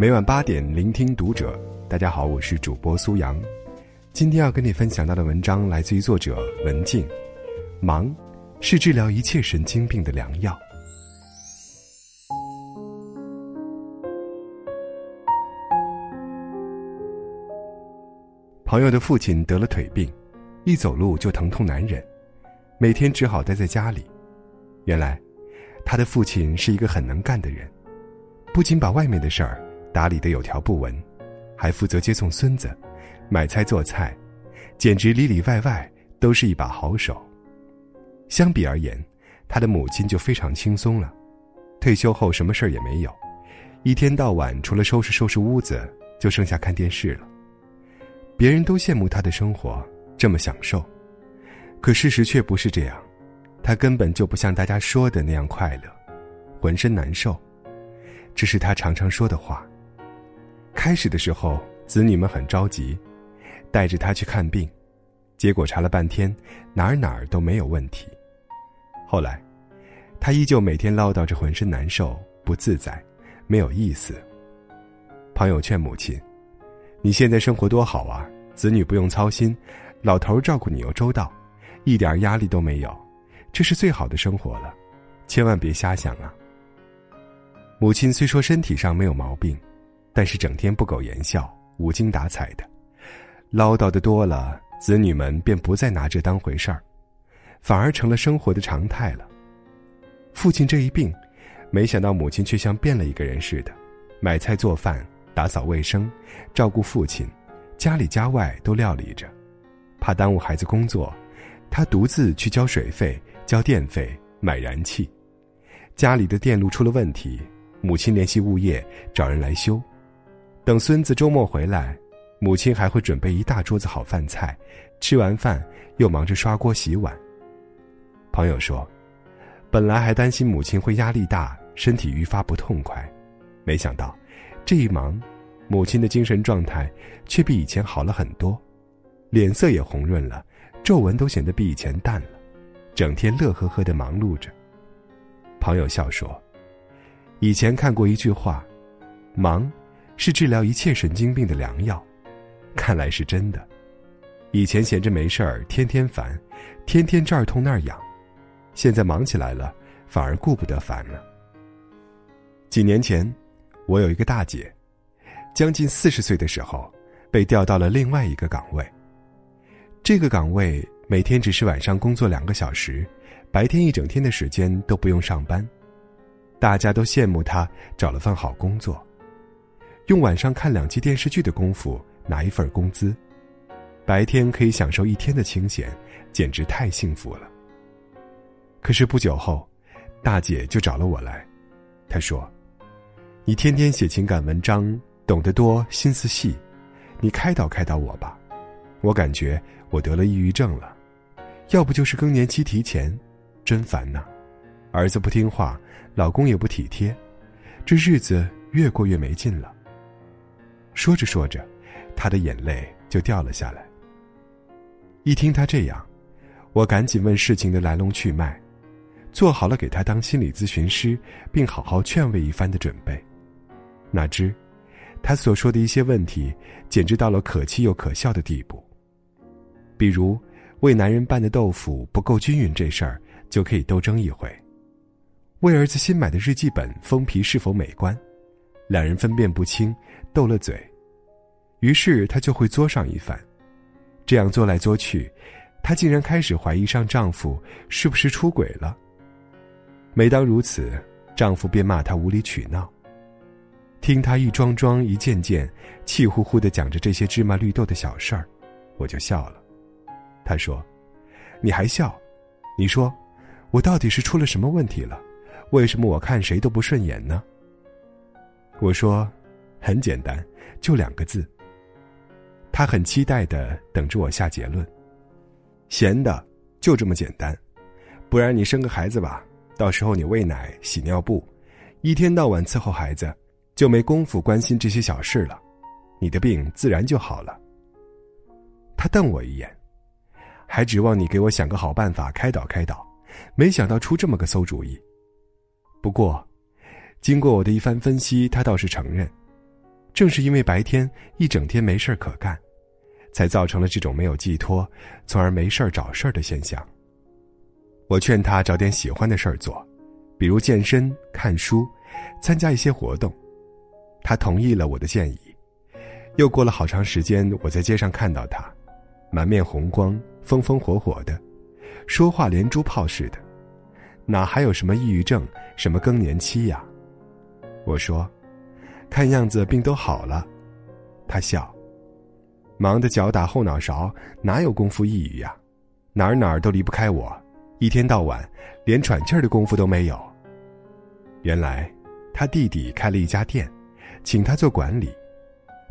每晚八点，聆听读者。大家好，我是主播苏阳。今天要跟你分享到的文章来自于作者文静。忙，是治疗一切神经病的良药。朋友的父亲得了腿病，一走路就疼痛难忍，每天只好待在家里。原来，他的父亲是一个很能干的人，不仅把外面的事儿打理得有条不紊，还负责接送孙子、买菜做菜，简直里里外外都是一把好手。相比而言，他的母亲就非常轻松了，退休后什么事儿也没有，一天到晚除了收拾收拾屋子，就剩下看电视了。别人都羡慕他的生活这么享受，可事实却不是这样，他根本就不像大家说的那样快乐，浑身难受。这是他常常说的话。开始的时候，子女们很着急，带着他去看病，结果查了半天，哪儿哪儿都没有问题。后来，他依旧每天唠叨着浑身难受、不自在、没有意思。朋友劝母亲。你现在生活多好啊，子女不用操心，老头照顾你又周到，一点压力都没有，这是最好的生活了，千万别瞎想啊。母亲虽说身体上没有毛病，但是整天不苟言笑、无精打采的，唠叨的多了，子女们便不再拿这当回事儿，反而成了生活的常态了。父亲这一病，没想到母亲却像变了一个人似的，买菜做饭。打扫卫生，照顾父亲，家里家外都料理着，怕耽误孩子工作，他独自去交水费、交电费、买燃气。家里的电路出了问题，母亲联系物业找人来修。等孙子周末回来，母亲还会准备一大桌子好饭菜，吃完饭又忙着刷锅洗碗。朋友说，本来还担心母亲会压力大，身体愈发不痛快，没想到。这一忙，母亲的精神状态却比以前好了很多，脸色也红润了，皱纹都显得比以前淡了，整天乐呵呵的忙碌着。朋友笑说：“以前看过一句话，忙是治疗一切神经病的良药，看来是真的。以前闲着没事儿，天天烦，天天这儿痛那儿痒，现在忙起来了，反而顾不得烦了。几年前。”我有一个大姐，将近四十岁的时候，被调到了另外一个岗位。这个岗位每天只是晚上工作两个小时，白天一整天的时间都不用上班。大家都羡慕她找了份好工作，用晚上看两集电视剧的功夫拿一份工资，白天可以享受一天的清闲，简直太幸福了。可是不久后，大姐就找了我来，她说。你天天写情感文章，懂得多，心思细，你开导开导我吧。我感觉我得了抑郁症了，要不就是更年期提前，真烦呐。儿子不听话，老公也不体贴，这日子越过越没劲了。说着说着，他的眼泪就掉了下来。一听他这样，我赶紧问事情的来龙去脉，做好了给他当心理咨询师，并好好劝慰一番的准备。哪知，他所说的一些问题，简直到了可气又可笑的地步。比如，为男人拌的豆腐不够均匀这事儿，就可以斗争一回；为儿子新买的日记本封皮是否美观，两人分辨不清，斗了嘴，于是她就会作上一番。这样作来作去，她竟然开始怀疑上丈夫是不是出轨了。每当如此，丈夫便骂她无理取闹。听她一桩桩、一件件，气呼呼的讲着这些芝麻绿豆的小事儿，我就笑了。她说：“你还笑？你说，我到底是出了什么问题了？为什么我看谁都不顺眼呢？”我说：“很简单，就两个字。”他很期待的等着我下结论：“闲的，就这么简单。不然你生个孩子吧，到时候你喂奶、洗尿布，一天到晚伺候孩子。”就没工夫关心这些小事了，你的病自然就好了。他瞪我一眼，还指望你给我想个好办法开导开导，没想到出这么个馊主意。不过，经过我的一番分析，他倒是承认，正是因为白天一整天没事可干，才造成了这种没有寄托，从而没事找事儿的现象。我劝他找点喜欢的事儿做，比如健身、看书、参加一些活动。他同意了我的建议。又过了好长时间，我在街上看到他，满面红光，风风火火的，说话连珠炮似的，哪还有什么抑郁症、什么更年期呀？我说，看样子病都好了。他笑，忙得脚打后脑勺，哪有功夫抑郁呀？哪儿哪儿都离不开我，一天到晚连喘气儿的功夫都没有。原来，他弟弟开了一家店，请他做管理。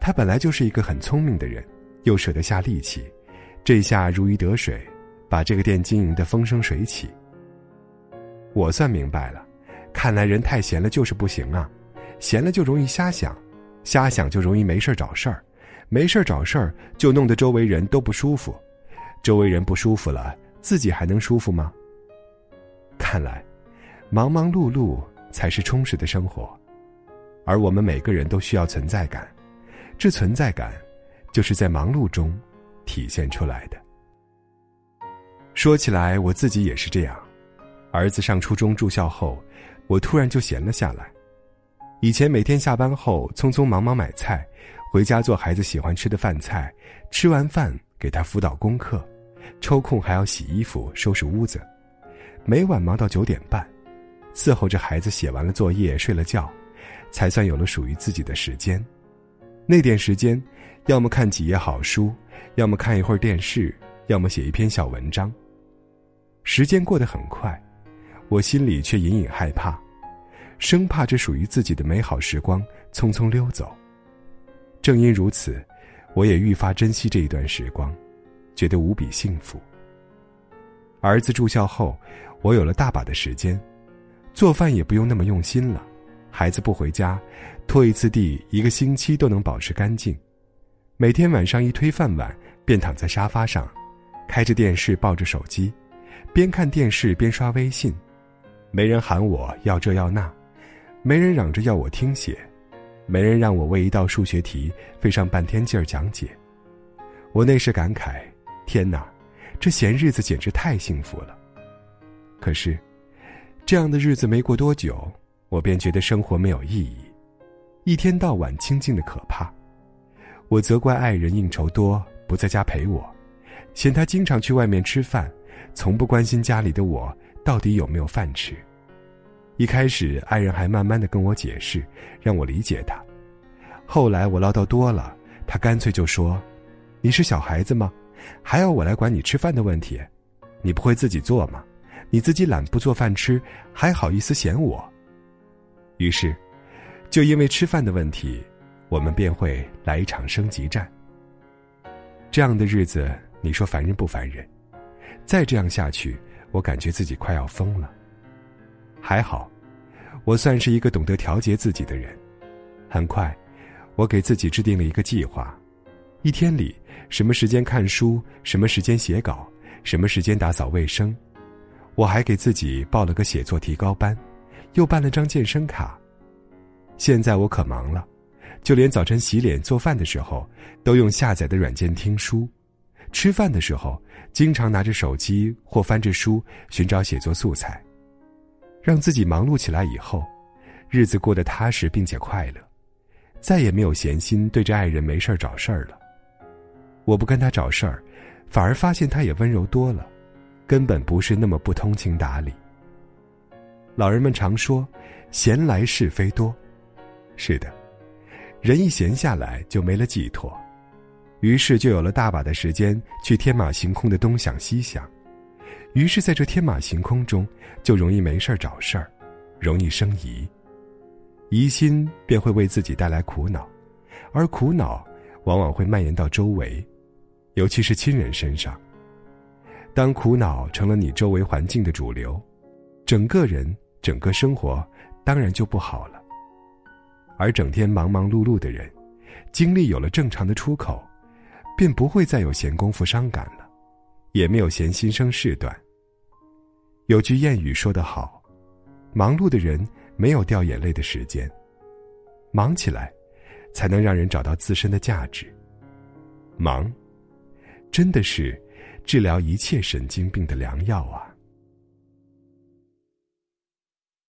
他本来就是一个很聪明的人，又舍得下力气，这下如鱼得水，把这个店经营的风生水起。我算明白了，看来人太闲了就是不行啊，闲了就容易瞎想，瞎想就容易没事找事儿，没事找事儿就弄得周围人都不舒服，周围人不舒服了，自己还能舒服吗？看来，忙忙碌碌才是充实的生活，而我们每个人都需要存在感。这存在感，就是在忙碌中体现出来的。说起来，我自己也是这样。儿子上初中住校后，我突然就闲了下来。以前每天下班后匆匆忙忙买菜，回家做孩子喜欢吃的饭菜，吃完饭给他辅导功课，抽空还要洗衣服、收拾屋子，每晚忙到九点半，伺候着孩子写完了作业、睡了觉，才算有了属于自己的时间。那点时间，要么看几页好书，要么看一会儿电视，要么写一篇小文章。时间过得很快，我心里却隐隐害怕，生怕这属于自己的美好时光匆匆溜走。正因如此，我也愈发珍惜这一段时光，觉得无比幸福。儿子住校后，我有了大把的时间，做饭也不用那么用心了。孩子不回家，拖一次地一个星期都能保持干净。每天晚上一推饭碗，便躺在沙发上，开着电视，抱着手机，边看电视边刷微信。没人喊我要这要那，没人嚷着要我听写，没人让我为一道数学题费上半天劲儿讲解。我那时感慨：天哪，这闲日子简直太幸福了。可是，这样的日子没过多久。我便觉得生活没有意义，一天到晚清静的可怕。我责怪爱人应酬多，不在家陪我，嫌他经常去外面吃饭，从不关心家里的我到底有没有饭吃。一开始，爱人还慢慢的跟我解释，让我理解他。后来我唠叨多了，他干脆就说：“你是小孩子吗？还要我来管你吃饭的问题？你不会自己做吗？你自己懒不做饭吃，还好意思嫌我？”于是，就因为吃饭的问题，我们便会来一场升级战。这样的日子，你说烦人不烦人？再这样下去，我感觉自己快要疯了。还好，我算是一个懂得调节自己的人。很快，我给自己制定了一个计划：一天里什么时间看书，什么时间写稿，什么时间打扫卫生。我还给自己报了个写作提高班。又办了张健身卡。现在我可忙了，就连早晨洗脸做饭的时候，都用下载的软件听书；吃饭的时候，经常拿着手机或翻着书寻找写作素材。让自己忙碌起来以后，日子过得踏实并且快乐，再也没有闲心对着爱人没事儿找事儿了。我不跟他找事儿，反而发现他也温柔多了，根本不是那么不通情达理。老人们常说：“闲来是非多。”是的，人一闲下来就没了寄托，于是就有了大把的时间去天马行空的东想西想，于是在这天马行空中就容易没事儿找事儿，容易生疑，疑心便会为自己带来苦恼，而苦恼往往会蔓延到周围，尤其是亲人身上。当苦恼成了你周围环境的主流，整个人。整个生活当然就不好了，而整天忙忙碌碌的人，精力有了正常的出口，便不会再有闲工夫伤感了，也没有闲心生事端。有句谚语说得好：“忙碌的人没有掉眼泪的时间，忙起来，才能让人找到自身的价值。忙，真的是治疗一切神经病的良药啊！